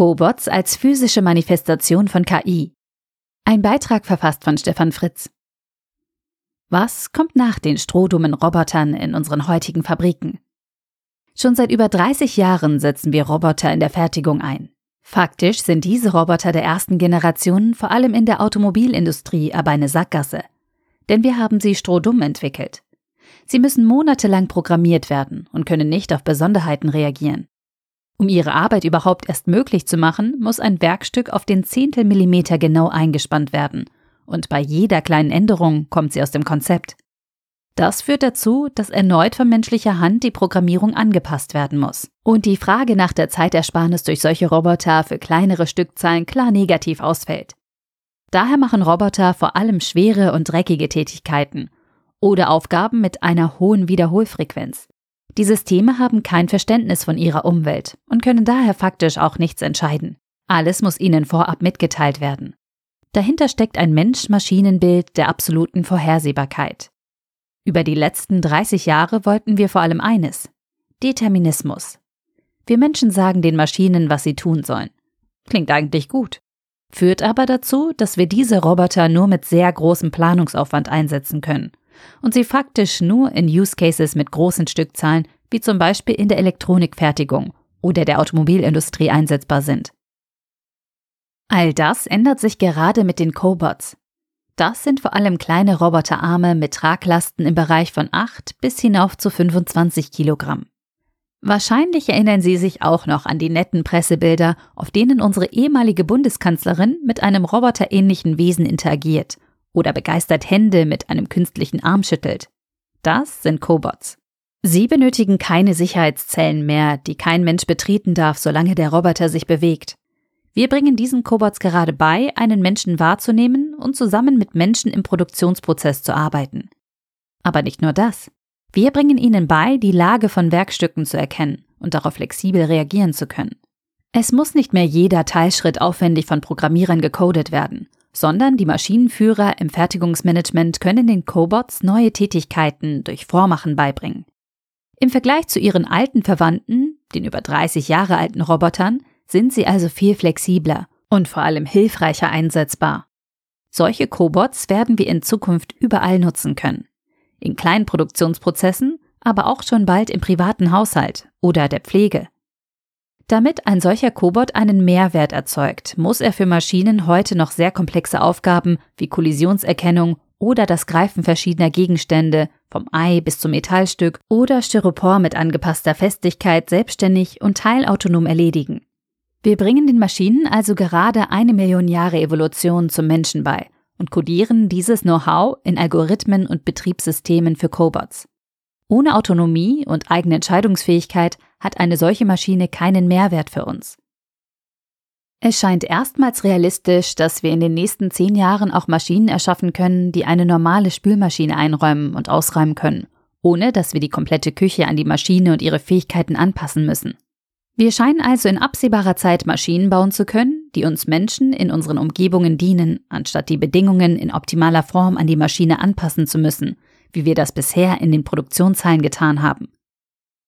Cobots als physische Manifestation von KI. Ein Beitrag verfasst von Stefan Fritz. Was kommt nach den strohdummen Robotern in unseren heutigen Fabriken? Schon seit über 30 Jahren setzen wir Roboter in der Fertigung ein. Faktisch sind diese Roboter der ersten Generation vor allem in der Automobilindustrie aber eine Sackgasse. Denn wir haben sie strohdumm entwickelt. Sie müssen monatelang programmiert werden und können nicht auf Besonderheiten reagieren. Um ihre Arbeit überhaupt erst möglich zu machen, muss ein Werkstück auf den Zehntelmillimeter genau eingespannt werden. Und bei jeder kleinen Änderung kommt sie aus dem Konzept. Das führt dazu, dass erneut von menschlicher Hand die Programmierung angepasst werden muss. Und die Frage nach der Zeitersparnis durch solche Roboter für kleinere Stückzahlen klar negativ ausfällt. Daher machen Roboter vor allem schwere und dreckige Tätigkeiten oder Aufgaben mit einer hohen Wiederholfrequenz. Die Systeme haben kein Verständnis von ihrer Umwelt und können daher faktisch auch nichts entscheiden. Alles muss ihnen vorab mitgeteilt werden. Dahinter steckt ein Mensch-Maschinen-Bild der absoluten Vorhersehbarkeit. Über die letzten 30 Jahre wollten wir vor allem eines: Determinismus. Wir Menschen sagen den Maschinen, was sie tun sollen. Klingt eigentlich gut. Führt aber dazu, dass wir diese Roboter nur mit sehr großem Planungsaufwand einsetzen können und sie faktisch nur in Use Cases mit großen Stückzahlen, wie zum Beispiel in der Elektronikfertigung oder der Automobilindustrie einsetzbar sind. All das ändert sich gerade mit den Cobots. Das sind vor allem kleine Roboterarme mit Traglasten im Bereich von 8 bis hinauf zu 25 Kilogramm. Wahrscheinlich erinnern Sie sich auch noch an die netten Pressebilder, auf denen unsere ehemalige Bundeskanzlerin mit einem roboterähnlichen Wesen interagiert oder begeistert Hände mit einem künstlichen Arm schüttelt. Das sind Cobots. Sie benötigen keine Sicherheitszellen mehr, die kein Mensch betreten darf, solange der Roboter sich bewegt. Wir bringen diesen Cobots gerade bei, einen Menschen wahrzunehmen und zusammen mit Menschen im Produktionsprozess zu arbeiten. Aber nicht nur das. Wir bringen ihnen bei, die Lage von Werkstücken zu erkennen und darauf flexibel reagieren zu können. Es muss nicht mehr jeder Teilschritt aufwendig von Programmierern gecodet werden sondern die Maschinenführer im Fertigungsmanagement können den Cobots neue Tätigkeiten durch Vormachen beibringen. Im Vergleich zu ihren alten Verwandten, den über 30 Jahre alten Robotern, sind sie also viel flexibler und vor allem hilfreicher einsetzbar. Solche Cobots werden wir in Zukunft überall nutzen können. In kleinen Produktionsprozessen, aber auch schon bald im privaten Haushalt oder der Pflege. Damit ein solcher Cobot einen Mehrwert erzeugt, muss er für Maschinen heute noch sehr komplexe Aufgaben wie Kollisionserkennung oder das Greifen verschiedener Gegenstände, vom Ei bis zum Metallstück oder Styropor mit angepasster Festigkeit selbstständig und teilautonom erledigen. Wir bringen den Maschinen also gerade eine Million Jahre Evolution zum Menschen bei und kodieren dieses Know-how in Algorithmen und Betriebssystemen für Cobots. Ohne Autonomie und eigene Entscheidungsfähigkeit hat eine solche Maschine keinen Mehrwert für uns. Es scheint erstmals realistisch, dass wir in den nächsten zehn Jahren auch Maschinen erschaffen können, die eine normale Spülmaschine einräumen und ausräumen können, ohne dass wir die komplette Küche an die Maschine und ihre Fähigkeiten anpassen müssen. Wir scheinen also in absehbarer Zeit Maschinen bauen zu können, die uns Menschen in unseren Umgebungen dienen, anstatt die Bedingungen in optimaler Form an die Maschine anpassen zu müssen, wie wir das bisher in den Produktionshallen getan haben.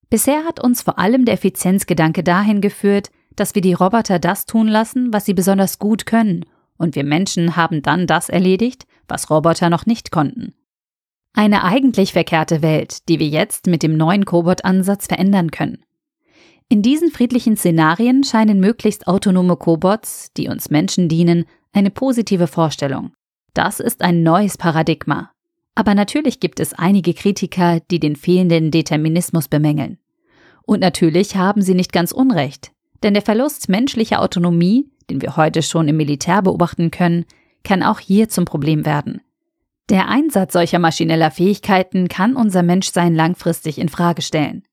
Bisher hat uns vor allem der Effizienzgedanke dahin geführt, dass wir die Roboter das tun lassen, was sie besonders gut können, und wir Menschen haben dann das erledigt, was Roboter noch nicht konnten. Eine eigentlich verkehrte Welt, die wir jetzt mit dem neuen Cobot-Ansatz verändern können. In diesen friedlichen Szenarien scheinen möglichst autonome Cobots, die uns Menschen dienen, eine positive Vorstellung. Das ist ein neues Paradigma, aber natürlich gibt es einige Kritiker, die den fehlenden Determinismus bemängeln. Und natürlich haben sie nicht ganz Unrecht, denn der Verlust menschlicher Autonomie, den wir heute schon im Militär beobachten können, kann auch hier zum Problem werden. Der Einsatz solcher maschineller Fähigkeiten kann unser Menschsein langfristig in Frage stellen.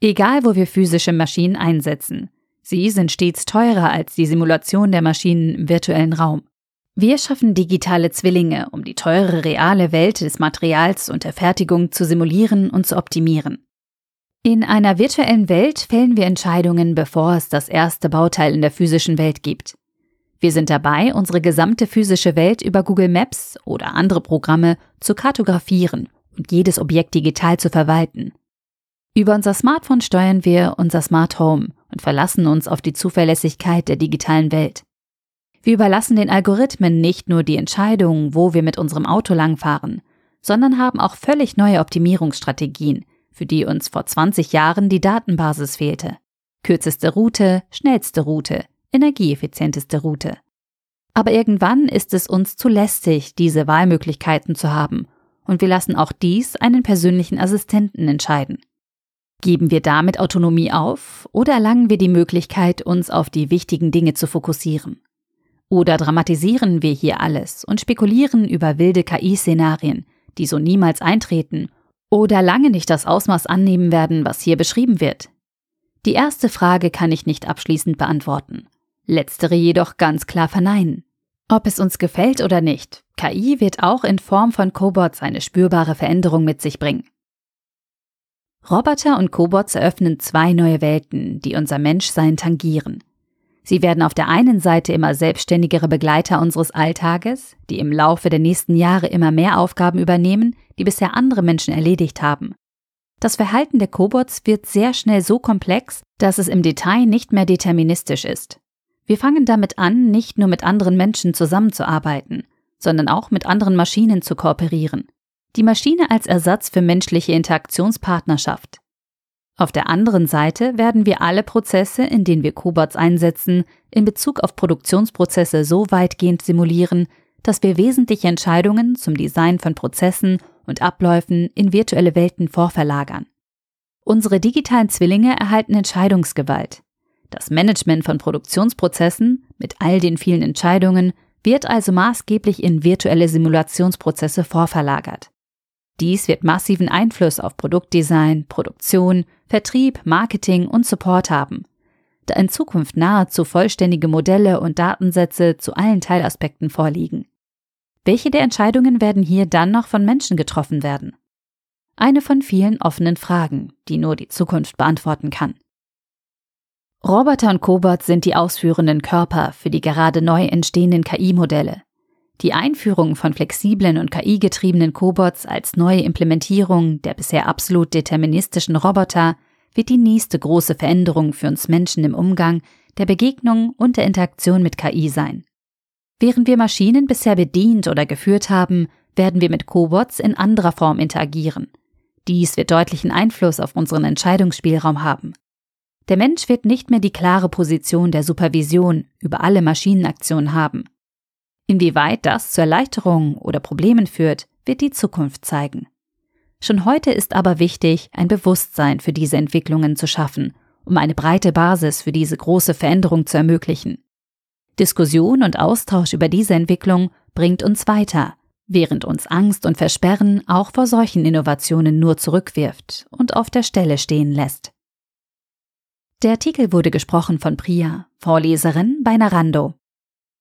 Egal, wo wir physische Maschinen einsetzen, sie sind stets teurer als die Simulation der Maschinen im virtuellen Raum. Wir schaffen digitale Zwillinge, um die teure reale Welt des Materials und der Fertigung zu simulieren und zu optimieren. In einer virtuellen Welt fällen wir Entscheidungen, bevor es das erste Bauteil in der physischen Welt gibt. Wir sind dabei, unsere gesamte physische Welt über Google Maps oder andere Programme zu kartografieren und jedes Objekt digital zu verwalten. Über unser Smartphone steuern wir unser Smart Home und verlassen uns auf die Zuverlässigkeit der digitalen Welt. Wir überlassen den Algorithmen nicht nur die Entscheidung, wo wir mit unserem Auto langfahren, sondern haben auch völlig neue Optimierungsstrategien, für die uns vor 20 Jahren die Datenbasis fehlte. Kürzeste Route, schnellste Route, energieeffizienteste Route. Aber irgendwann ist es uns zu lästig, diese Wahlmöglichkeiten zu haben, und wir lassen auch dies einen persönlichen Assistenten entscheiden. Geben wir damit Autonomie auf oder erlangen wir die Möglichkeit, uns auf die wichtigen Dinge zu fokussieren? Oder dramatisieren wir hier alles und spekulieren über wilde KI-Szenarien, die so niemals eintreten oder lange nicht das Ausmaß annehmen werden, was hier beschrieben wird? Die erste Frage kann ich nicht abschließend beantworten, letztere jedoch ganz klar verneinen. Ob es uns gefällt oder nicht, KI wird auch in Form von Cobots eine spürbare Veränderung mit sich bringen. Roboter und Cobots eröffnen zwei neue Welten, die unser Menschsein tangieren. Sie werden auf der einen Seite immer selbstständigere Begleiter unseres Alltages, die im Laufe der nächsten Jahre immer mehr Aufgaben übernehmen, die bisher andere Menschen erledigt haben. Das Verhalten der Cobots wird sehr schnell so komplex, dass es im Detail nicht mehr deterministisch ist. Wir fangen damit an, nicht nur mit anderen Menschen zusammenzuarbeiten, sondern auch mit anderen Maschinen zu kooperieren. Die Maschine als Ersatz für menschliche Interaktionspartnerschaft. Auf der anderen Seite werden wir alle Prozesse, in denen wir Cobots einsetzen, in Bezug auf Produktionsprozesse so weitgehend simulieren, dass wir wesentliche Entscheidungen zum Design von Prozessen und Abläufen in virtuelle Welten vorverlagern. Unsere digitalen Zwillinge erhalten Entscheidungsgewalt. Das Management von Produktionsprozessen mit all den vielen Entscheidungen wird also maßgeblich in virtuelle Simulationsprozesse vorverlagert. Dies wird massiven Einfluss auf Produktdesign, Produktion, Vertrieb, Marketing und Support haben, da in Zukunft nahezu vollständige Modelle und Datensätze zu allen Teilaspekten vorliegen. Welche der Entscheidungen werden hier dann noch von Menschen getroffen werden? Eine von vielen offenen Fragen, die nur die Zukunft beantworten kann. Roboter und Cobots sind die ausführenden Körper für die gerade neu entstehenden KI-Modelle, die Einführung von flexiblen und KI-getriebenen Cobots als neue Implementierung der bisher absolut deterministischen Roboter wird die nächste große Veränderung für uns Menschen im Umgang, der Begegnung und der Interaktion mit KI sein. Während wir Maschinen bisher bedient oder geführt haben, werden wir mit Cobots in anderer Form interagieren. Dies wird deutlichen Einfluss auf unseren Entscheidungsspielraum haben. Der Mensch wird nicht mehr die klare Position der Supervision über alle Maschinenaktionen haben. Inwieweit das zu Erleichterungen oder Problemen führt, wird die Zukunft zeigen. Schon heute ist aber wichtig, ein Bewusstsein für diese Entwicklungen zu schaffen, um eine breite Basis für diese große Veränderung zu ermöglichen. Diskussion und Austausch über diese Entwicklung bringt uns weiter, während uns Angst und Versperren auch vor solchen Innovationen nur zurückwirft und auf der Stelle stehen lässt. Der Artikel wurde gesprochen von Priya, Vorleserin bei Narando.